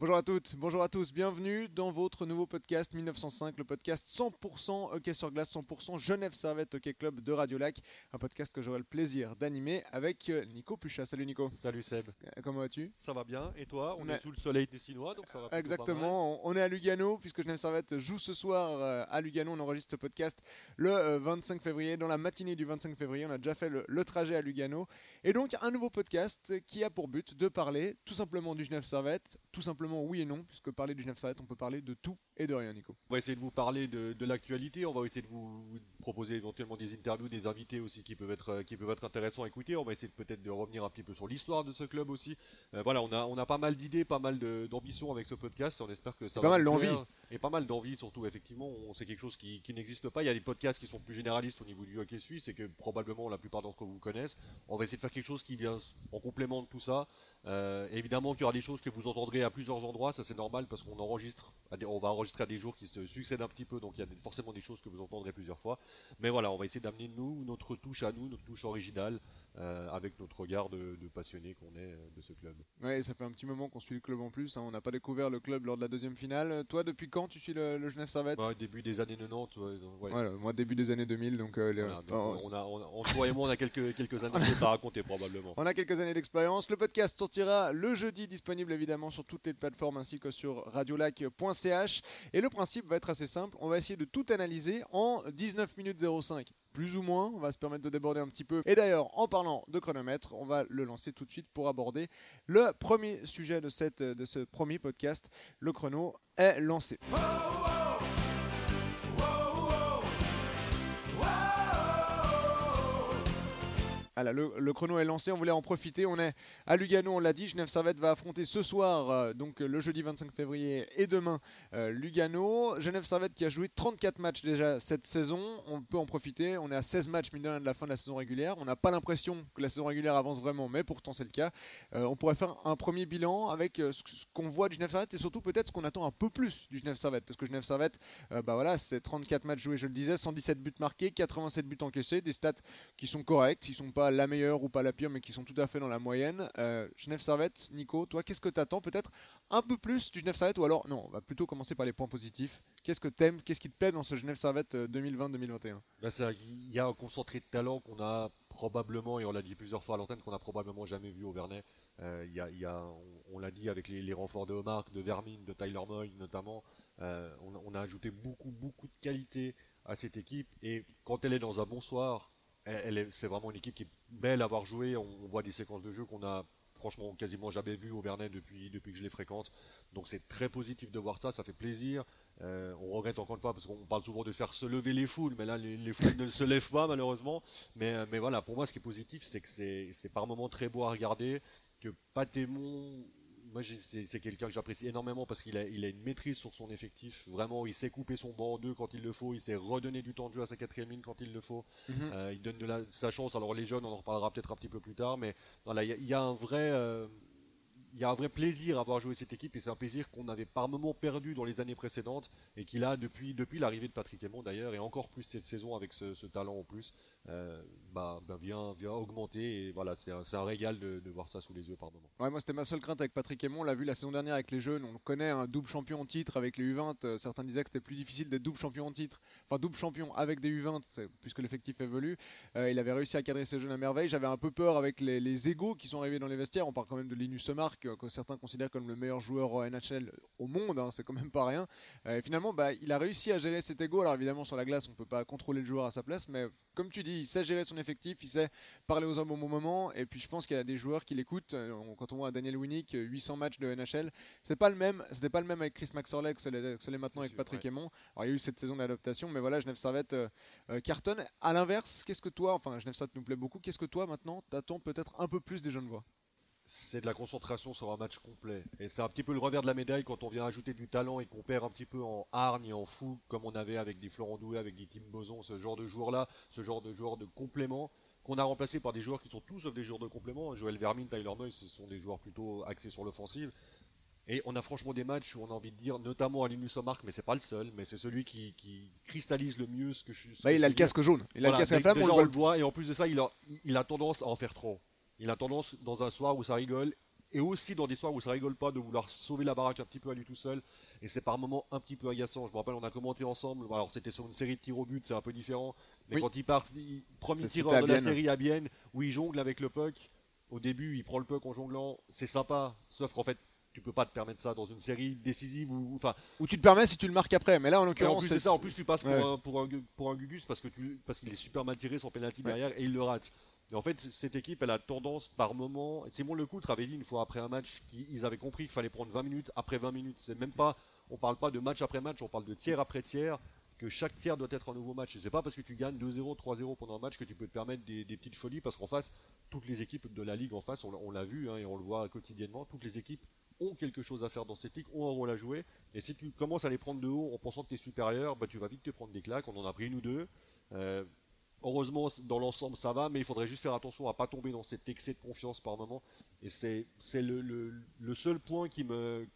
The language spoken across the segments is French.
Bonjour à toutes, bonjour à tous, bienvenue dans votre nouveau podcast 1905, le podcast 100% hockey sur glace, 100% Genève Servette Hockey Club de Radio Lac, un podcast que j'aurai le plaisir d'animer avec euh, Nico Pucha. Salut Nico. Salut Seb. Euh, Comment vas-tu? Ça va bien et toi? On, On est sous le soleil tessinois donc ça va. plutôt pas mal. Exactement, on est à Lugano puisque Genève Servette joue ce soir euh, à Lugano. On enregistre ce podcast le euh, 25 février. Dans la matinée du 25 février, on a déjà fait le, le trajet à Lugano. Et donc un nouveau podcast qui a pour but de parler tout simplement du Genève Servette, tout simplement oui et non, puisque parler du Genève Servette, on peut parler de tout et de rien, Nico. On va essayer de vous parler de, de l'actualité. On va essayer de vous vous proposer éventuellement des interviews, des invités aussi qui peuvent être qui peuvent être intéressants à écouter. On va essayer peut-être de revenir un petit peu sur l'histoire de ce club aussi. Euh, voilà, on a on a pas mal d'idées, pas mal d'ambitions avec ce podcast. On espère que ça Pas va mal vous d'envie. plaire. Et pas mal d'envie surtout effectivement. C'est quelque chose qui, n'existe pas. Il y a des podcasts qui sont plus généralistes au niveau du hockey suisse et que probablement la plupart d'entre vous connaissent. On va essayer de faire quelque chose qui vient en complément de tout ça. Euh, évidemment qu'il y aura des choses que vous entendrez à plusieurs endroits, ça c'est normal parce qu'on enregistre, on va enregistrer à des jours qui se succèdent un petit peu, donc il y a forcément des choses que vous entendrez plusieurs fois. Mais voilà, on va essayer d'amener notre touche à nous, notre touche originale, euh, avec notre regard de, de passionné qu'on est euh, de ce club. Ouais, ça fait un petit moment qu'on suit le club en plus. hein. On n'a pas découvert le club lors de la deuxième finale. Toi, depuis quand tu suis le, le Genève Servette? Début des années 90, ouais, donc, ouais. Voilà, moi début des années 2000, donc, euh, les- Voilà, donc enfin, on, a, on a- toi et moi, on a quelques, quelques années à raconter probablement. On a quelques années d'expérience. Le podcast sortira le jeudi, disponible évidemment sur toutes les plateformes ainsi que sur radiolac.ch. Et le principe va être assez simple. On va essayer de tout analyser en 19 minutes 05. Plus ou moins, on va se permettre de déborder un petit peu. Et d'ailleurs, en parlant de chronomètre, on va le lancer tout de suite pour aborder le premier sujet de, ce premier podcast. Le chrono est lancé. Voilà, le, chrono est lancé, on voulait en profiter. On est à Lugano, on l'a dit. Genève Servette va affronter ce soir, euh, donc euh, le jeudi 25 février et demain euh, Lugano. Genève Servette qui a joué 34 matchs déjà cette saison. On peut en profiter. On est à 16 matchs mine de rien, de la fin de la saison régulière. On n'a pas l'impression que la saison régulière avance vraiment, mais pourtant c'est le cas. On pourrait faire un premier bilan avec ce qu'on voit du Genève Servette et surtout peut-être ce qu'on attend un peu plus du Genève Servette. Parce que Genève Servette, bah voilà, c'est 34 matchs joués, je le disais, 117 buts marqués, 87 buts encaissés, des stats qui sont corrects, qui sont pas la meilleure ou pas la pire, mais qui sont tout à fait dans la moyenne. Euh, Genève Servette, Nico, toi, qu'est-ce que tu attends Peut-être un peu plus du Genève Servette ou alors, non, on va plutôt commencer par les points positifs. Qu'est-ce que t'aimes Qu'est-ce qui te plaît dans ce Genève Servette euh, 2020-2021 Bah, c'est- Il y a un concentré de talent qu'on a probablement, et on l'a dit plusieurs fois à l'antenne, qu'on a probablement jamais vu au Vernet. Euh, y a, on, l'a dit avec les, renforts de Omar, de Vermin, de Tyler Moy notamment. euh, on, a- on a ajouté beaucoup, beaucoup de qualité à cette équipe. Et quand elle est dans un bon soir, c'est vraiment une équipe qui est belle à avoir joué. On, voit des séquences de jeu qu'on a franchement quasiment jamais vues au Vernet depuis, que je les fréquente. Donc c'est très positif de voir ça, ça fait plaisir. Euh, on regrette encore une fois parce qu'on parle souvent de faire se lever les foules, mais là les, les foules ne se lèvent pas malheureusement. Mais, euh, mais voilà, pour moi ce qui est positif, c'est que c'est c'est par moments très beau à regarder, que Patémon, moi c'est quelqu'un que j'apprécie énormément parce qu'il a, il a une maîtrise sur son effectif. Vraiment, il sait couper son banc en deux quand il le faut, il sait redonner du temps de jeu à sa quatrième ligne quand il le faut. Euh, il donne de la, sa chance. Alors les jeunes, on en reparlera peut-être un petit peu plus tard, mais voilà, il y, a- il y a un vrai, euh, il y a un vrai plaisir à avoir joué cette équipe et c'est un plaisir qu'on avait par moments perdu dans les années précédentes et qu'il a depuis, depuis l'arrivée de Patrick Aymon d'ailleurs et encore plus cette saison avec ce, ce talent en plus, euh, bah, bah, vient, vient augmenter et voilà, c'est un, un régal de, de voir ça sous les yeux par moments. Ouais, moi c'était ma seule crainte avec Patrick Aymon. On l'a vu la saison dernière avec les jeunes. On connaît, un double champion en titre avec les U20. Euh, certains disaient que c'était plus difficile d'être double champion en titre. Enfin, double champion avec des U20, c'est- puisque l'effectif évolue. Euh, il avait réussi à cadrer ses jeunes à merveille. J'avais un peu peur avec les, les égaux qui sont arrivés dans les vestiaires. On parle quand même de Linus Semark, euh, que certains considèrent comme le meilleur joueur NHL au monde. hein, c'est quand même pas rien. Et finalement, bah, il a réussi à gérer cet ego. Alors évidemment, sur la glace, on peut pas contrôler le joueur à sa place, mais comme tu dis, il sait gérer son effectif, il sait parler aux hommes au bon moment. Et puis je pense qu'il y a des joueurs qui l'écoutent. Euh, Quand on voit Daniel Winnick, euh, 800 matchs de NHL, c'est pas le même. C'était pas le même avec Chris Maxorley que c'est l'est maintenant avec sûr, Patrick ouais. Aymon. Alors il y a eu cette saison d'adaptation, mais voilà, Genève Servette euh, euh, cartonne. À l'inverse, qu'est-ce que toi, enfin Genève Servette nous plaît beaucoup. Qu'est-ce que toi maintenant t'attends peut-être un peu plus des jeunes voix? C'est de la concentration sur un match complet. Et c'est un petit peu le revers de la médaille quand on vient ajouter du talent et qu'on perd un petit peu en hargne et en fou, comme on avait avec des Florent Doué, avec des Tim Boson, ce genre de joueurs-là, ce genre de joueurs de complément, qu'on a remplacé par des joueurs qui sont tous sauf des joueurs de complément. Joël Vermin, Tyler Moy, ce sont des joueurs plutôt axés sur l'offensive. Et on a franchement des matchs où on a envie de dire, notamment à Linus Omark, mais c'est pas le seul, mais c'est celui qui, qui cristallise le mieux ce que je suis. Bah, il a le casque jaune. Il a Voilà, le casque à on le voit. le voit, et en plus de ça, il a, il a tendance à en faire trop. Il a tendance, dans un soir où ça rigole, et aussi dans des soirs où ça rigole pas de vouloir sauver la baraque un petit peu à lui tout seul. Et c'est par moments un petit peu agaçant. Je me rappelle, on a commenté ensemble. Alors c'était sur une série de tirs au but, c'est un peu différent. Mais quand il part, premier tireur de la série à Bienne, où il jongle avec le puck. Au début, il prend le puck en jonglant. C'est sympa, sauf qu'en fait, tu peux pas te permettre ça dans une série décisive ou enfin ou tu te permets si tu le marques après mais là en l'occurrence c'est ça en plus tu passes pour, un, pour, un, pour un Gugus parce que tu parce qu'il est super mal tiré son penalty derrière et il le rate en fait, cette équipe, elle a tendance par moment. Simon Lecoutre avait dit une fois après un match qu'ils avaient compris qu'il fallait prendre 20 minutes après 20 minutes. C'est même pas, on parle pas de match après match, on parle de tiers après tiers. Que chaque tiers doit être un nouveau match. Et c'est pas parce que tu gagnes 2-0, 3-0 pendant un match que tu peux te permettre des, petites folies. Parce qu'en face, toutes les équipes de la ligue en face, on, l'a vu hein, et on le voit quotidiennement, toutes les équipes ont quelque chose à faire dans cette ligue, ont un rôle à jouer. Et si tu commences à les prendre de haut en pensant que tu es supérieur, bah, tu vas vite te prendre des claques. On en a pris une ou deux. Euh, Heureusement, dans l'ensemble, ça va, mais il faudrait juste faire attention à pas tomber dans cet excès de confiance par moment. Et c'est le, seul point qui me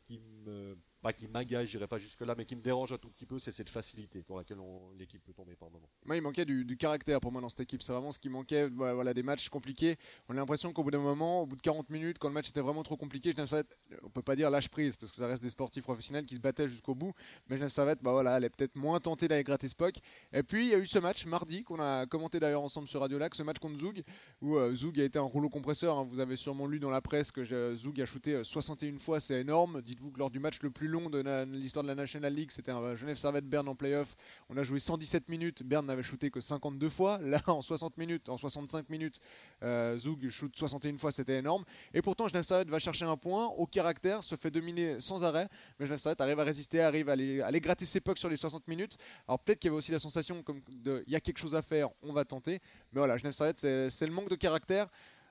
pas qui m'agace, j'irai pas jusque-là, mais qui me dérange un tout petit peu, c'est cette facilité dans laquelle l'équipe peut tomber par moment. Moi, il manquait du, caractère pour moi dans cette équipe. C'est vraiment ce qui manquait. Voilà, des matchs compliqués. On a l'impression qu'au bout d'un moment, au bout de 40 minutes, quand le match était vraiment trop compliqué, Genève Servette, on peut pas dire lâche prise parce que ça reste des sportifs professionnels qui se battaient jusqu'au bout. Mais Genève Servette, bah voilà, elle est peut-être moins tentée d'aller gratter Spock. Et puis il y a eu ce match mardi qu'on a commenté d'ailleurs ensemble sur Radio Lac, ce match contre Zoug où euh, Zoug a été un rouleau compresseur. Hein. Vous avez sûrement lu dans la presse que Zoug a shooté 61 euh, fois, c'est énorme. Dites-vous que lors du match le plus de l'histoire de la National League, c'était un Genève Servette Berne en playoff. On a joué 117 minutes, Berne n'avait shooté que 52 fois. Là, en 60 minutes, en 65 minutes, euh, Zug shoot 61 fois, c'était énorme. Et pourtant, Genève Servette va chercher un point au caractère, se fait dominer sans arrêt, mais Genève Servette arrive à résister, arrive à aller, gratter ses pucks sur les 60 minutes. Alors peut-être qu'il y avait aussi la sensation comme de il y a quelque chose à faire, on va tenter. Mais voilà, Genève Servette, c'est le manque de caractère.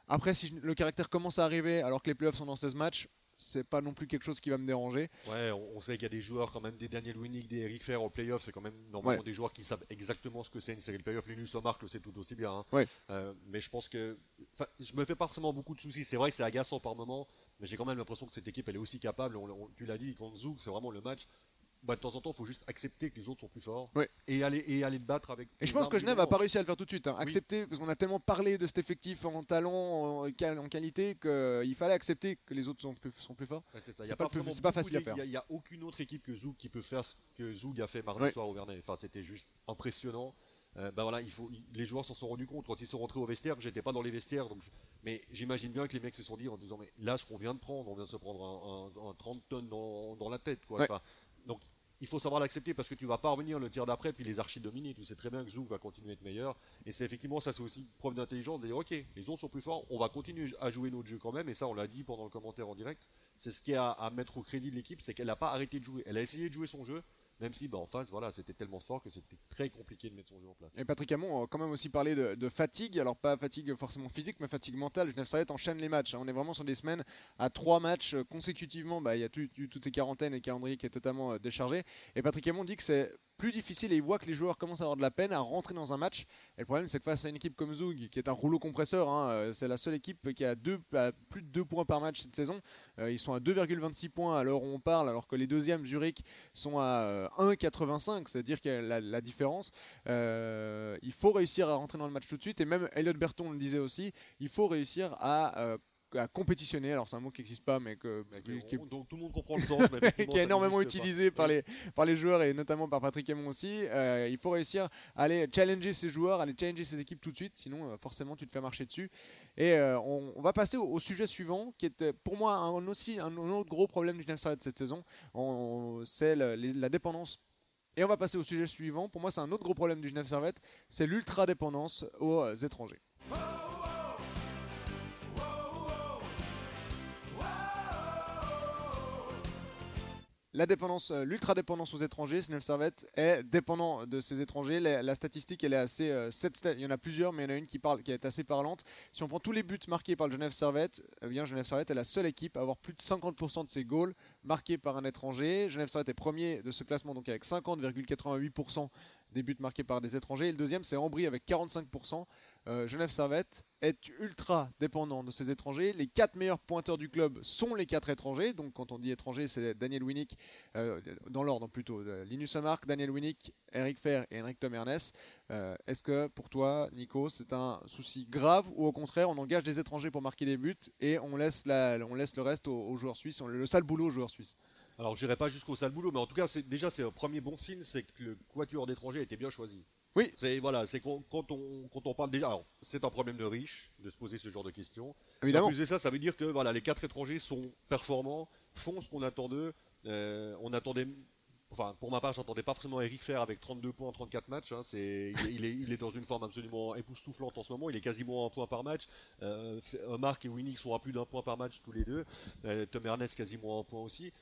Après, si le caractère commence à arriver alors que les playoffs sont dans 16 matchs, c'est pas non plus quelque chose qui va me déranger. Ouais, on, sait qu'il y a des joueurs quand même, des Daniel Winnick, des Eric Fer en playoff, c'est quand même normalement des joueurs qui savent exactement ce que c'est une série de playoff. Linus Omark le sait tout aussi bien. Hein. Ouais. Euh, mais je pense que, je me fais pas forcément beaucoup de soucis. C'est vrai que c'est agaçant par moment, mais j'ai quand même l'impression que cette équipe elle est aussi capable. tu l'as dit contre Zouk, c'est vraiment le match bah, de temps en temps, il faut juste accepter que les autres sont plus forts et, aller, et aller te battre avec. Et je pense que Genève n'a pas réussi à le faire tout de suite. Hein. Accepter, parce qu'on a tellement parlé de cet effectif en talent, en, qualité, qu'il fallait accepter que les autres sont plus, sont plus forts. c'est pas, pas, facile à faire. Il n'y a, aucune autre équipe que Zoug qui peut faire ce que Zoug a fait mardi soir au Vernet. Enfin, c'était juste impressionnant. Euh, bah voilà, il faut, les joueurs s'en sont rendus compte quand ils sont rentrés au vestiaire. J'étais pas dans les vestiaires, donc, mais j'imagine bien que les mecs se sont dit en disant mais là ce qu'on vient de prendre, on vient de se prendre un, 30 tonnes dans, dans la tête quoi. Donc il faut savoir l'accepter parce que tu vas pas revenir le tir d'après puis les archi dominer. Tu sais très bien que Zouk va continuer à être meilleur. Et c'est effectivement, ça c'est aussi preuve d'intelligence de dire ok, les autres sont plus forts, on va continuer à jouer notre jeu quand même. Et ça, on l'a dit pendant le commentaire en direct. C'est ce qui est à, à mettre au crédit de l'équipe, c'est qu'elle n'a pas arrêté de jouer. Elle a essayé de jouer son jeu, même si bah, en face, voilà, c'était tellement fort que c'était très compliqué de mettre son jeu en place. Et Patrick Hamon a quand même aussi parlé de, fatigue, alors pas fatigue forcément physique, mais fatigue mentale. Genève Servette enchaîne les matchs. Hein. On est vraiment sur des semaines à trois matchs consécutivement. Bah, il y a toutes ces quarantaines et calendrier qui est totalement euh, déchargé. Et Patrick Hamon dit que c'est plus difficile et il voit que les joueurs commencent à avoir de la peine à rentrer dans un match. Et le problème, c'est que face à une équipe comme Zug, qui est un rouleau compresseur, hein, euh, c'est la seule équipe qui a deux, plus de 2 points par match cette saison. Euh, ils sont à 2,26 points à l'heure où on parle, alors que les deuxièmes, Zurich, sont à 1,85, euh, c'est-à-dire a la, la différence. il faut réussir à rentrer dans le match tout de suite. Et même Elliot Berton le disait aussi, il faut réussir à à compétitionner. Alors c'est un mot qui n'existe pas, mais que donc tout le monde comprend le sens, qui est énormément utilisé par les par les joueurs et notamment par Patrick Aymon aussi. Euh, il faut réussir à aller challenger ces joueurs, à aller challenger ces équipes tout de suite, sinon euh, forcément tu te fais marcher dessus. Et euh, on, va passer au, sujet suivant, qui est pour moi un, aussi un, autre gros problème du Genève de cette saison. C'est la dépendance et on va passer au sujet suivant. Pour moi, c'est un autre gros problème du Genève Servette, c'est l'ultra dépendance aux étrangers. La dépendance, euh, l'ultra dépendance aux étrangers, Snell Servette est dépendant de ces étrangers. La, statistique, elle est assez. Euh, il y en a plusieurs, mais il y en a une qui, parle, qui est assez parlante. Si on prend tous les buts marqués par le Genève Servette, eh bien Genève Servette est la seule équipe à avoir plus de 50% de ses goals marqués par un étranger. Genève Servette est premier de ce classement, donc avec 50,88% des buts marqués par des étrangers. Et le deuxième, c'est Ambry avec 45%. Euh, Genève Servette est ultra dépendant de ses étrangers. Les quatre meilleurs pointeurs du club sont les quatre étrangers. Donc quand on dit étranger, c'est Daniel Winnick, euh, dans l'ordre plutôt. Euh, Linus Amark, Daniel Winnick, Eric Fer et Henrik Tom. Est-ce que pour toi, Nico, c'est un souci grave ou au contraire, on engage des étrangers pour marquer des buts et on laisse, on laisse le reste aux, joueurs suisses, le sale boulot aux joueurs suisses alors, je n'irai pas jusqu'au sale boulot, mais en tout cas, déjà, c'est un premier bon signe, c'est que le quatuor d'étrangers a été bien choisi. Oui. C'est voilà, c'est quand, on, quand on parle déjà, c'est un problème de riche de se poser ce genre de questions. Évidemment. En plus de ça, ça veut dire que voilà, les quatre étrangers sont performants, font ce qu'on attend d'eux. Euh, on attendait, enfin pour ma part, j'attendais pas forcément Eric Fer avec 32 points en 34 matchs. Hein. c'est, il, est, il, est, dans une forme absolument époustouflante en ce moment. Il est quasiment à un point par match. Euh, Marc et Winnick sont à plus d'un point par match tous les deux. Euh, Tom Ernest quasiment à un point aussi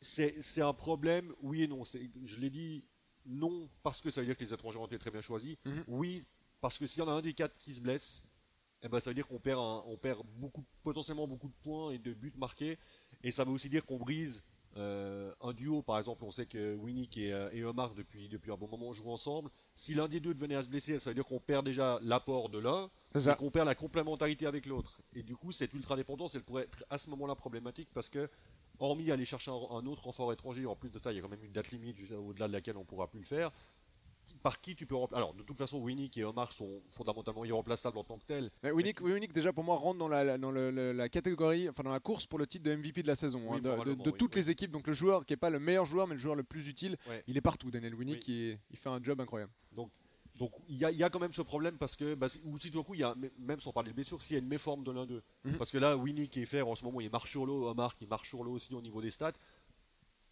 c'est un problème, oui et non. Je l'ai dit, non, parce que ça veut dire que les étrangers ont été très bien choisis. Mhm. Oui, parce que s'il y en a un des quatre qui se blesse, eh ben, ça veut dire qu'on perd, on perd beaucoup, potentiellement beaucoup de points et de buts marqués. Et ça veut aussi dire qu'on brise euh, un duo. Par exemple, on sait que Winnick et, euh, et, Omar, depuis, depuis un bon moment, jouent ensemble. Si l'un des deux devenait à se blesser, ça veut dire qu'on perd déjà l'apport de l'un et qu'on perd la complémentarité avec l'autre. Et du coup, cette ultra-dépendance, elle pourrait être à ce moment-là problématique parce que hormis aller chercher un, autre renfort étranger, en plus de ça, il y a quand même une date limite au-delà de laquelle on ne pourra plus le faire. Par qui tu peux remplacer Alors, de toute façon, Winnick et Omar sont fondamentalement irremplaçables en tant que tels. Mais Winnick, déjà, pour moi, rentre dans la, dans la catégorie, enfin dans la course pour le titre de MVP de la saison, hein, de, toutes les équipes. Donc, le joueur qui n'est pas le meilleur joueur, mais le joueur le plus utile, il est partout, Daniel Winnick, il fait un job incroyable. Donc, donc il y, a quand même ce problème parce que, bah, ou si tout coup, y a, même sans parler de blessure, s'il y a une méforme de l'un d'eux. Mhm. Parce que là, Winnie qui est fait en ce moment, il marche sur l'eau, Omar qui marche sur l'eau aussi au niveau des stats.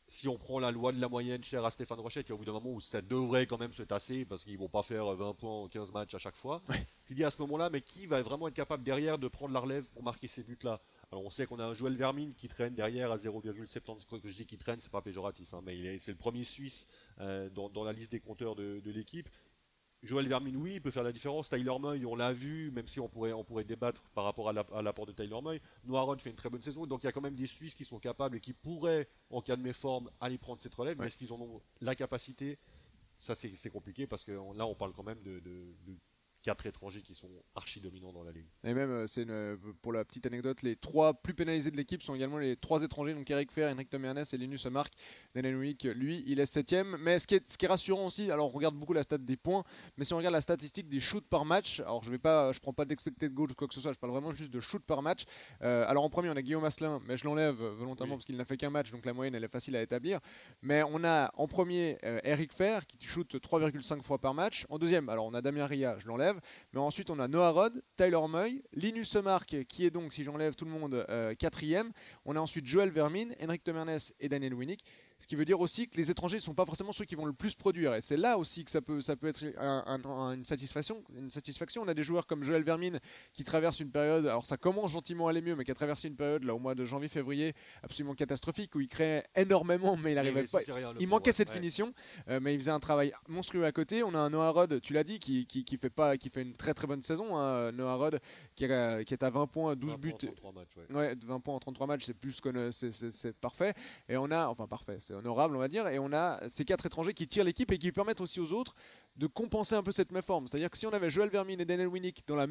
Si on prend la loi de la moyenne chère à Stéphane Rochette, il y a au bout d'un moment où ça devrait quand même se tasser parce qu'ils ne vont pas faire 20 points en 15 matchs à chaque fois. Tu dis à ce moment-là, mais qui va vraiment être capable derrière de prendre la relève pour marquer ces buts-là? Alors on sait qu'on a un Joël Vermine qui traîne derrière à 0,70. Que je dis qu'il traîne, c'est pas péjoratif, hein, mais c'est le premier Suisse euh, dans, la liste des compteurs de l'équipe. Joël Vermin, oui, il peut faire la différence. Tyler Moy, on l'a vu, même si on pourrait, on pourrait débattre par rapport à l'apport de Tyler Moy. Noirod fait une très bonne saison, donc il y a quand même des Suisses qui sont capables et qui pourraient, en cas de méforme, aller prendre cette relève. Mais est-ce qu'ils en ont la capacité? Ça, c'est compliqué parce que là, on parle quand même de quatre étrangers qui sont archi dominants dans la ligue. Et même, euh, c'est euh, pour la petite anecdote, les trois plus pénalisés de l'équipe sont également les trois étrangers, donc Eric Fer, Henrik Tom et Linus Mark. Daniel Wick, lui, il est septième. Mais ce qui, est, ce qui est rassurant aussi, alors on regarde beaucoup la stat des points, mais si on regarde la statistique des shoots par match, alors je vais pas, je prends pas d'expected goal ou quoi que ce soit, je parle vraiment juste de shoot par match. Euh, alors en premier, on a Guillaume Asselin, mais je l'enlève volontairement parce qu'il n'a fait qu'un match, donc la moyenne elle est facile à établir. Mais on a en premier Eric Fer qui shoot 3,5 fois par match. En deuxième, alors on a Damien Ria, je l'enlève. Mais ensuite, on a Noah Rod, Tyler Moy, Linus Mark, qui est donc, si j'enlève tout le monde, euh, quatrième. On a ensuite Joel Vermin, Henrik Tomernes et Daniel Winnick. Ce qui veut dire aussi que les étrangers ne sont pas forcément ceux qui vont le plus produire. Et c'est là aussi que ça peut, ça peut être une, satisfaction, une satisfaction. On a des joueurs comme Joël Vermine qui traverse une période, alors ça commence gentiment à aller mieux, mais qui a traversé une période là au mois de janvier-février absolument catastrophique où il créait énormément, mais il n'arrivait pas. Il manquait cette finition, euh, mais il faisait un travail monstrueux à côté. On a un Noah Rod, tu l'as dit, qui, qui, fait pas, qui fait une très très bonne saison. Hein. Noah Rod qui, qui, est à 20 points, 12 buts. ouais. 20 points en 33 matchs, c'est plus que c'est parfait. Et on a, enfin parfait, c'est honorable, on va dire. Et on a ces quatre étrangers qui tirent l'équipe et qui permettent aussi aux autres de compenser un peu cette méforme. C'est-à-dire que si on avait Joel Vermin et Daniel Winnick dans, le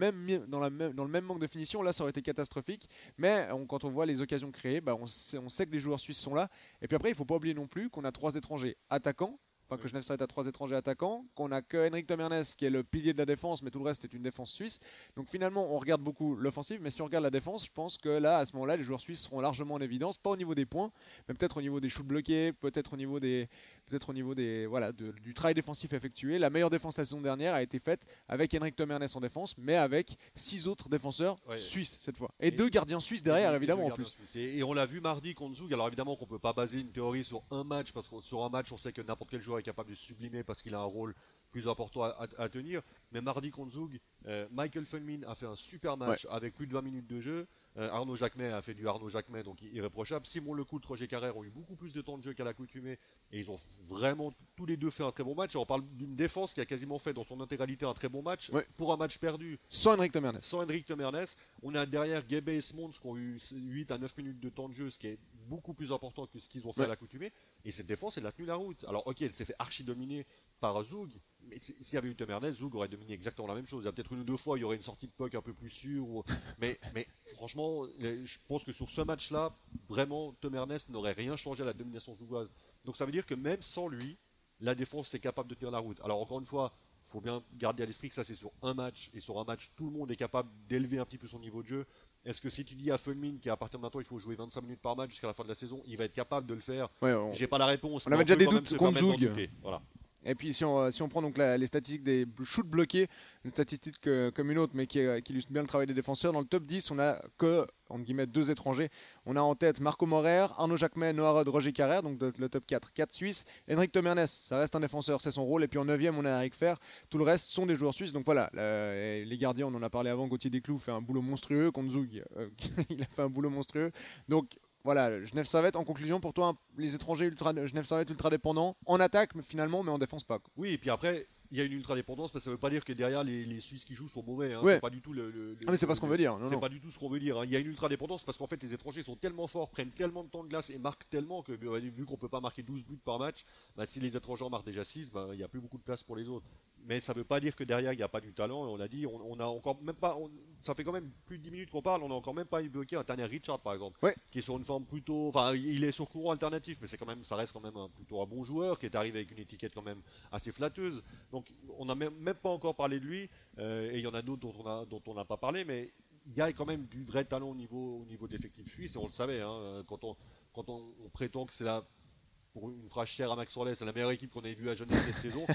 même manque de finition, là ça aurait été catastrophique. Mais quand on voit les occasions créées, bah, on, sait, on sait que des joueurs suisses sont là. Et puis après, il ne faut pas oublier non plus qu'on a trois étrangers attaquants enfin que Genève s'arrête à trois étrangers attaquants, qu'on a que Henrik Tomernes qui est le pilier de la défense, mais tout le reste est une défense suisse. Donc finalement, on regarde beaucoup l'offensive, mais si on regarde la défense, je pense que là, à ce moment-là, les joueurs suisses seront largement en évidence, pas au niveau des points, mais peut-être au niveau des shoots bloqués, peut-être au niveau des, peut-être au niveau des, voilà, du travail défensif effectué. La meilleure défense la saison dernière a été faite avec Henrik Tomernes en défense, mais avec six autres défenseurs suisses cette fois, et, deux gardiens suisses derrière évidemment en plus. Et, on l'a vu mardi contre Zug. Alors évidemment qu'on peut pas baser une théorie sur un match parce que sur un match on sait que n'importe quel joueur est capable de sublimer parce qu'il a un rôle plus important à, tenir. Mais mardi contre Zug, euh, Michael Funmin a fait un super match avec plus de 20 minutes de jeu. Euh, Arnaud Jacquemet a fait du Arnaud Jacquemet, donc irréprochable. Simon Lecoultre, Roger Carrère ont eu beaucoup plus de temps de jeu qu'à l'accoutumée et ils ont vraiment tous les deux fait un très bon match. on parle d'une défense qui a quasiment fait dans son intégralité un très bon match pour un match perdu. Sans Henrik Temernes. Sans Henrik Temernes. On a derrière Gebe et Smons qui ont eu 8 à 9 minutes de temps de jeu, ce qui est beaucoup plus important que ce qu'ils ont fait à l'accoutumée. Et cette défense, elle a tenu la route. Alors, ok, elle s'est fait archi dominer par Zoug, mais s'il y avait eu Tom Ernest, Zoug aurait dominé exactement la même chose. Il y a peut-être une ou deux fois, il y aurait une sortie de puck un peu plus sûre. Mais, mais franchement, je pense que sur ce match-là, vraiment, Tom Ernest n'aurait rien changé à la domination zougoise. Donc ça veut dire que même sans lui, la défense est capable de tenir la route. Alors encore une fois, il faut bien garder à l'esprit que ça c'est sur un match, et sur un match, tout le monde est capable d'élever un petit peu son niveau de jeu. Est-ce que si tu dis à Funmin qu'à partir de maintenant il faut jouer 25 minutes par match jusqu'à la fin de la saison, il va être capable de le faire J'ai pas la réponse. On avait déjà des doutes contre Zoug. Voilà. Et puis si on, euh, si on prend donc les statistiques des shoots bloqués, une statistique comme une autre, mais qui, illustre bien le travail des défenseurs, dans le top 10, on a que, entre guillemets, deux étrangers. On a en tête Marco Morer, Arnaud Jacquemet, Noah Rod, Roger Carrère, donc le top 4, 4 Suisses. Henrik Tomernes, ça reste un défenseur, c'est son rôle. Et puis en 9 on a Eric Fer. Tout le reste sont des joueurs suisses. Donc voilà, les gardiens, on en a parlé avant, Gauthier Desclous fait un boulot monstrueux. Contre Zoug, euh, il a fait un boulot monstrueux. Donc voilà, Genève Servette, en conclusion, pour toi, les étrangers ultra, Genève Servette ultra dépendants, en attaque finalement, mais en défense pas. Oui, et puis après, il y a une ultra dépendance parce que ça veut pas dire que derrière les, Suisses qui jouent sont mauvais. Hein. C'est pas du tout le. ah mais c'est pas ce qu'on veut dire. C'est pas du tout ce qu'on veut dire. Hein. Il y a une ultra dépendance parce qu'en fait les étrangers sont tellement forts, prennent tellement de temps de glace et marquent tellement que bah, vu qu'on peut pas marquer 12 buts par match, bah, si les étrangers en marquent déjà 6, bah, il n'y a plus beaucoup de place pour les autres. Mais ça veut pas dire que derrière il n'y a pas du talent. On l'a dit, on, a encore même pas. ça fait quand même plus de 10 minutes qu'on parle, on a encore même pas évoqué un Tanner Richard par exemple, qui est sur une forme plutôt. Enfin, il est sur courant alternatif, mais c'est quand même, ça reste quand même un, plutôt un bon joueur qui est arrivé avec une étiquette quand même assez flatteuse. Donc on a même même pas encore parlé de lui, euh, et il y en a d'autres dont on n'a pas parlé, mais il y a quand même du vrai talent au niveau, au niveau d'effectif suisse, et on le savait, hein, quand, on, quand on, prétend que c'est la pour une phrase chère à Max Orlais, c'est la meilleure équipe qu'on ait vue à Genève cette saison.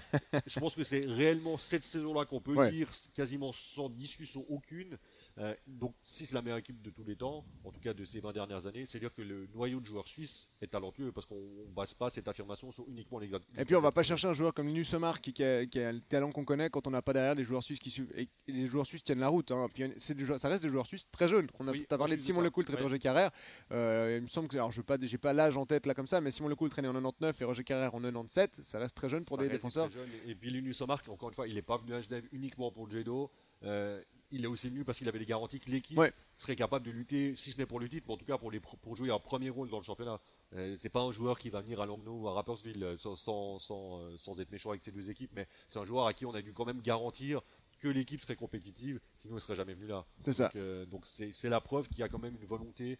Je pense que c'est réellement cette saison-là qu'on peut dire quasiment sans discussion aucune euh, donc, si c'est la meilleure équipe de tous les temps, en tout cas de ces 20 dernières années, c'est-à-dire que le noyau de joueurs suisses est talentueux parce qu'on ne base pas cette affirmation sur uniquement les Et puis, on va pas chercher un joueur comme Linus Omar qui, a, le talent qu'on connaît quand on n'a pas derrière les joueurs suisses qui suivent. Et les joueurs suisses tiennent la route. Hein. Puis, ça reste des joueurs suisses très jeunes. On a, as parlé de Simon Lecoultre et Roger Carrère. Euh, il me semble que, alors je n'ai pas, l'âge en tête là comme ça, mais Simon Lecoultre est né en 99 et Roger Carrère en 97. Ça reste très jeune pour des défenseurs. Et puis Linus Omar, encore une fois, il n'est pas venu à Genève uniquement pour le judo. Euh, il est aussi venu parce qu'il avait des garanties que l'équipe serait capable de lutter, si ce n'est pour le titre, mais en tout cas pour, les, pour jouer un premier rôle dans le championnat. Euh, c'est pas un joueur qui va venir à Langnau ou à Rappersville euh, sans, sans, euh, sans, être méchant avec ces deux équipes, mais c'est un joueur à qui on a dû quand même garantir que l'équipe serait compétitive, sinon il serait jamais venu là. C'est ça. Donc c'est la preuve qu'il y a quand même une volonté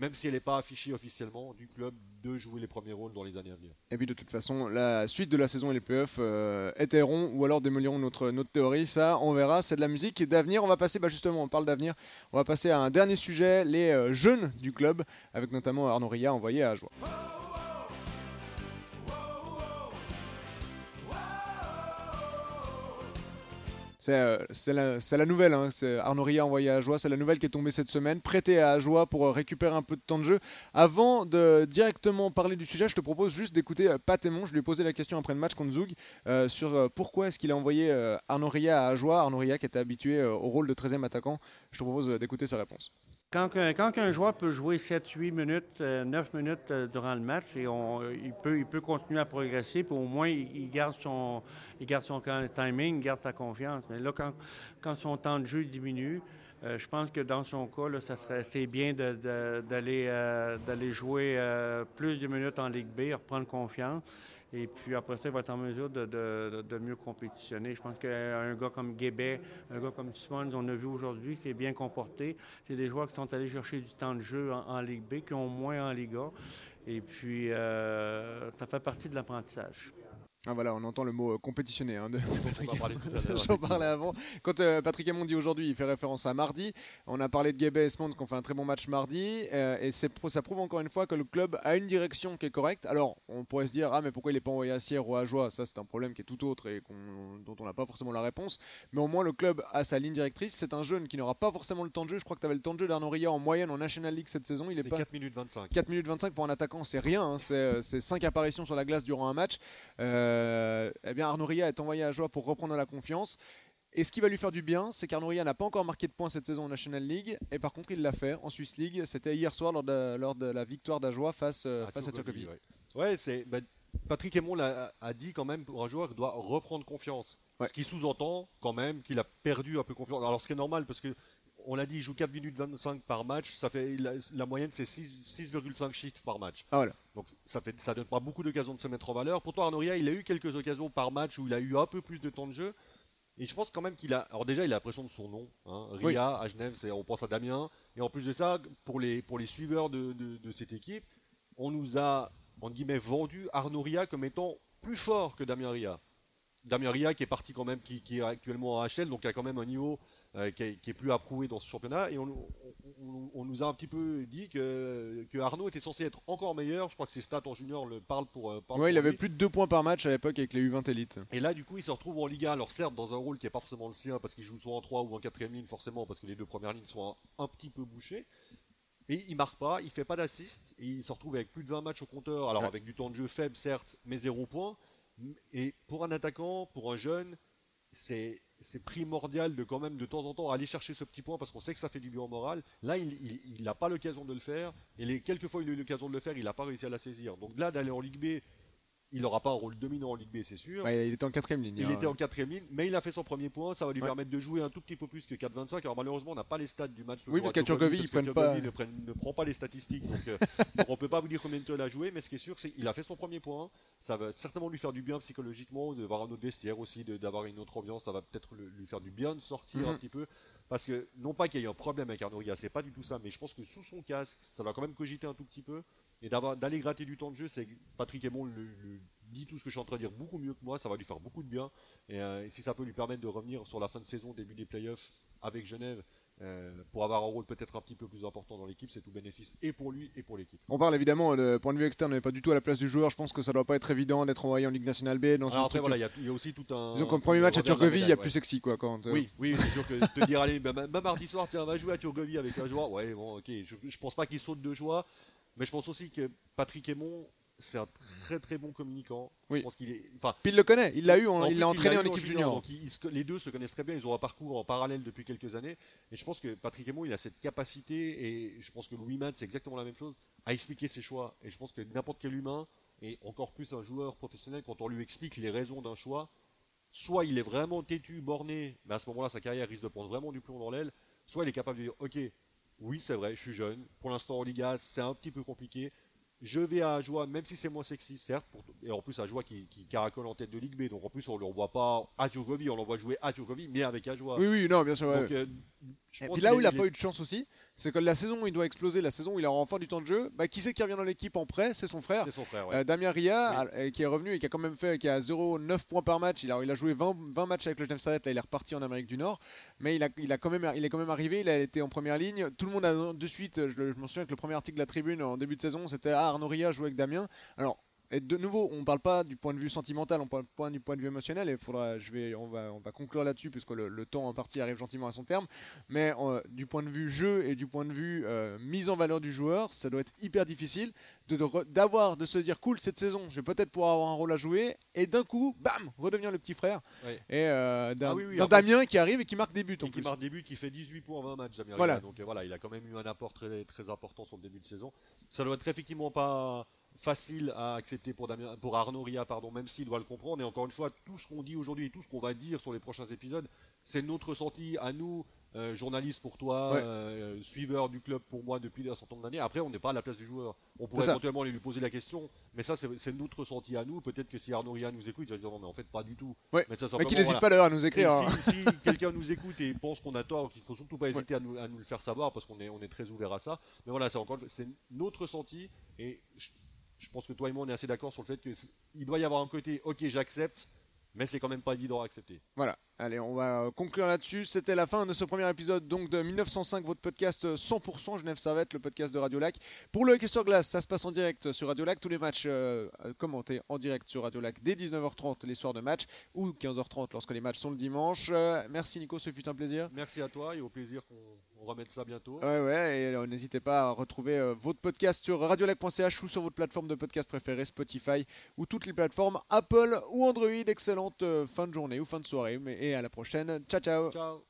même si elle n'est pas affichée officiellement, du club de jouer les premiers rôles dans les années à venir. Et puis de toute façon, la suite de la saison et les playoffs euh, ou alors démoliront notre, notre théorie. Ça, on verra. C'est de la musique et d'avenir. On va passer, bah justement, on parle d'avenir. On va passer à un dernier sujet, les euh, jeunes du club, avec notamment Arnaud Ria envoyé à Joie. Euh, c'est la, nouvelle. Hein. Arnaud envoyé à Ajoie. C'est la nouvelle qui est tombée cette semaine. Prêté à Ajoie pour euh, récupérer un peu de temps de jeu. Avant de directement parler du sujet, je te propose juste d'écouter euh, Pat. Je lui ai posé la question après le match contre Zoug sur pourquoi est-ce qu'il a envoyé Arnaud à Ajoie. Arnaud qui était habitué au rôle de 13e attaquant. Je te propose d'écouter sa réponse. Quand, un joueur peut jouer 7-8 minutes, 9 minutes durant le match, et il, peut, il peut continuer à progresser, puis au moins il, garde son, timing, il garde sa confiance. Mais là, quand, son temps de jeu diminue, euh, je pense que dans son cas, ça serait c'est bien d'aller euh, jouer euh, plus de minutes en Ligue B, reprendre confiance. Et puis après ça, il va être en mesure de, mieux compétitionner. Je pense qu'un gars comme Guébet, un gars comme Simons, on a vu aujourd'hui, c'est bien comporté. C'est des joueurs qui sont allés chercher du temps de jeu en, Ligue B, qui ont moins en Ligue A. Et puis, ça fait partie de l'apprentissage. Ah voilà, on entend le mot euh, compétitionner hein, de Patrick. J'en parlais avant. Quand euh, Patrick Aymon dit aujourd'hui, il fait référence à mardi. On a parlé de Gabé et Smons qui ont fait un très bon match mardi. Euh, et ça prouve encore une fois que le club a une direction qui est correcte. Alors, on pourrait se dire, ah, mais pourquoi il n'est pas envoyé à Sierre ou à Joie? Ça, c'est un problème qui est tout autre et dont on n'a pas forcément la réponse. Mais au moins, le club a sa ligne directrice. C'est un jeune qui n'aura pas forcément le temps de jeu. Je crois que tu avais le temps de jeu d'Arnaud Ria en moyenne en National League cette saison. Il est, pas... 4 minutes 25. 4 minutes 25 pour un attaquant, c'est rien. Hein. C'est 5 apparitions sur la glace durant un match. Euh, eh bien Arnaud Ria est envoyé à Joie pour reprendre la confiance. Et ce qui va lui faire du bien, c'est qu'Arnaud Ria n'a pas encore marqué de points cette saison en National League, et par contre il l'a fait en Swiss League. C'était hier soir lors de, la victoire d'Ajoie face, euh, face à Turcovi. Ouais, c'est bah, Patrick Aymon a, a, dit quand même pour un joueur qu'il doit reprendre confiance. Ce qui sous-entend quand même qu'il a perdu un peu confiance. Alors ce qui est normal parce que on l'a dit, il joue 4 minutes 25 par match. Ça fait, la, la moyenne, c'est 6,5 shifts par match. Ah, voilà. Donc ça fait, ça donne pas beaucoup d'occasions de se mettre en valeur. Pourtant, Arnoria, il a eu quelques occasions par match où il a eu un peu plus de temps de jeu. Et je pense quand même qu'il a. Alors déjà, il a l'impression de son nom. Hein. Ria Oui. à Genève, on pense à Damien. Et en plus de ça, pour les, pour les suiveurs de, de- de cette équipe, on nous a, en guillemets, vendu Arnaud Ria comme étant plus fort que Damien Ria. Damien Ria qui est parti quand même, qui, qui est actuellement en HL, donc qui a quand même un niveau euh, qui, est, qui est plus approuvé dans ce championnat. Et on, on- on- on nous a un petit peu dit que, que Arnaud était censé être encore meilleur. Je crois que ses stats en junior le parlent pour. euh, Ouais, il avait plus de 2 points par match à l'époque avec les U20 élites. Et là, du coup, il se retrouve en Liga. Alors, certes, dans un rôle qui n'est pas forcément le sien, parce qu'il joue soit en 3 ou en 4 ligne, forcément, parce que les deux premières lignes sont un, un petit peu bouchées. Et il marque pas, il fait pas d'assist, et il se retrouve avec plus de 20 matchs au compteur. Alors, Ouais. avec du temps de jeu faible, certes, mais 0 points. Et pour un attaquant, pour un jeune, c'est c'est primordial de quand même de temps en temps aller chercher ce petit point parce qu'on sait que ça fait du bien au moral. Là, il n'a pas l'occasion de le faire. Et quelques fois il a eu l'occasion de le faire, il n'a pas réussi à la saisir. Donc là, d'aller en Ligue B, il n'aura pas un rôle dominant en Ligue B, c'est sûr. Ouais, il était en quatrième ligne. Il hein. était en quatrième ligne, mais il a fait son premier point. Ça va lui Ouais. permettre de jouer un tout petit peu plus que 4-25. Alors malheureusement, on n'a pas les stats du match. Oui, parce à qu'à Turgovie, ils parce que prennent pas- Turgovie Ne, ne prend pas les statistiques, donc, euh, donc on peut pas vous dire combien de temps il a joué. Mais ce qui est sûr, c'est qu'il a fait son premier point. Ça va certainement lui faire du bien psychologiquement, de voir un autre vestiaire aussi, d'avoir une autre ambiance. Ça va peut-être lui faire du bien de sortir Mhm. un petit peu. Parce que non pas qu'il y ait un problème avec Arnoria, c'est pas du tout ça, mais je pense que sous son casque, ça va quand même cogiter un tout petit peu. Et d'aller gratter du temps de jeu, c'est Patrick Aymon le, le dit tout ce que je suis en train de dire beaucoup mieux que moi, ça va lui faire beaucoup de bien. Et, euh, et si ça peut lui permettre de revenir sur la fin de saison, début des playoffs avec Genève, euh, pour avoir un rôle peut-être un petit peu plus important dans l'équipe, c'est tout bénéfice et pour lui et pour l'équipe. On parle évidemment de point de vue externe, n'est pas du tout à la place du joueur. Je pense que ça doit pas être évident d'être envoyé en Ligue nationale B. Dans Alors après, voilà, il y a- il y, a aussi tout un. Disons qu'en premier match à Turgovie, il y a plus sexy quoi. Quand, euh, Oui, oui, c'est sûr que te dire, allez, même, même mardi soir, tiens, va jouer à Turgovie avec un joueur. Ouais, bon, ok, je, je pense pas qu'il saute de joie, mais je pense aussi que Patrick Aymon, c'est un très très bon communicant. Oui. Je pense qu'il est. Enfin, Puis il le connaît, il l'a eu, en- En il l'a entraîné en équipe junior, donc les deux se connaissent très bien, ils ont un parcours en parallèle depuis quelques années. Et je pense que Patrick Aymon, il a cette capacité, et je pense que Louis Mann, c'est exactement la même chose, à expliquer ses choix. Et je pense que n'importe quel humain, et encore plus un joueur professionnel, quand on lui explique les raisons d'un choix, soit il est vraiment têtu, borné, mais à ce moment-là, sa carrière risque de prendre vraiment du plomb dans l'aile, soit il est capable de dire, ok, oui, c'est vrai, je suis jeune, pour l'instant en Liga, c'est un petit peu compliqué, je vais à Ajoie, même si c'est moins sexy, certes, pour- et en plus Ajoie qui, qui caracole en tête de Ligue B, donc en plus on ne l'envoie pas à Turgovie, on l'envoie jouer à Turgovie, mais avec Ajoie. Oui, oui, non, bien sûr. ouais. Euh, je Et pense puis là où il n'a pas eu de chance aussi, c'est que la saison où il doit exploser, la saison où il aura enfin du temps de jeu, bah, qui c'est qui revient dans l'équipe en prêt? C'est son frère. c'est son frère, ouais. Euh, Damien Ria, euh, qui est revenu et qui a quand même fait qui a 0,9 points par match. Il a, il a joué 20, 20 matchs avec le Genève Servette, là il est reparti en Amérique du Nord. Mais il, a, il, a quand même, il est quand même arrivé, il a été en première ligne. Tout le monde a de suite, je, je me souviens que le premier article de la tribune en début de saison, c'était ah, Arnaud Ria jouait avec Damien. Alors, et de nouveau, on ne parle pas du point de vue sentimental, on parle pas du point de vue émotionnel. Et faudra, je vais, on, va, on va conclure là-dessus, puisque le, le temps en partie arrive gentiment à son terme. Mais euh, du point de vue jeu et du point de vue euh, mise en valeur du joueur, ça doit être hyper difficile de- de re- d'avoir, de, se dire cool cette saison, je vais peut-être pouvoir avoir un rôle à jouer, et d'un coup, bam, redevenir le petit frère. Et euh, d'un Ah oui, oui, d'un en plus- Damien qui arrive et qui marque des buts en Et qui plus. marque des buts, qui fait 18 points en 20 matchs, Damien Voilà. Donc voilà, il a quand même eu un apport très, très important sur le début de saison. Ça doit être effectivement pas facile à accepter pour, Damien, pour Arnaud Ria, pardon, même s'il doit le comprendre. Et encore une fois, tout ce qu'on dit aujourd'hui et tout ce qu'on va dire sur les prochains épisodes, c'est notre ressenti à nous, euh, journalistes pour toi, Ouais. euh, suiveurs du club pour moi depuis un certain nombre d'années. Après, on n'est pas à la place du joueur. On pourrait éventuellement lui poser la question, mais ça, c'est notre ressenti à nous. Peut-être que si Arnaud Ria nous écoute, il va dire non, mais en fait, pas du tout. Ouais. Mais, Mais qu'il n'hésite voilà. pas d'ailleurs à nous écrire. hein. si, si quelqu'un nous écoute et pense qu'on a tort, qu'il faut surtout pas hésiter à, nous, à nous le faire savoir parce qu'on est, on est très ouvert à ça. Mais voilà, c'est encore c'est notre ressenti et je, je pense que toi et moi on est assez d'accord sur le fait qu'il doit y avoir un côté ok j'accepte, mais c'est quand même pas évident à accepter. Voilà, allez, on va euh, conclure là-dessus. C'était la fin de ce premier épisode donc de 1905, votre podcast euh, 100% Genève Servette, le podcast de Radio Lac. Pour le hockey sur glace, ça se passe en direct sur Radio Lac. Tous les matchs euh, euh, commentés en direct sur Radio Lac dès 19h30 les soirs de match ou 15h30 lorsque les matchs sont le dimanche. Euh, merci Nico, ce fut un plaisir. Merci à toi et au plaisir qu'on on remette ça bientôt. Ouais, ouais, et euh, n'hésitez pas à retrouver euh, votre podcast sur radiolac.ch ou sur votre plateforme de podcast préférée, Spotify ou toutes les plateformes Apple ou Android. Excellente euh, fin de journée ou fin de soirée, mais, et à la prochaine. Ciao, ciao. Ciao.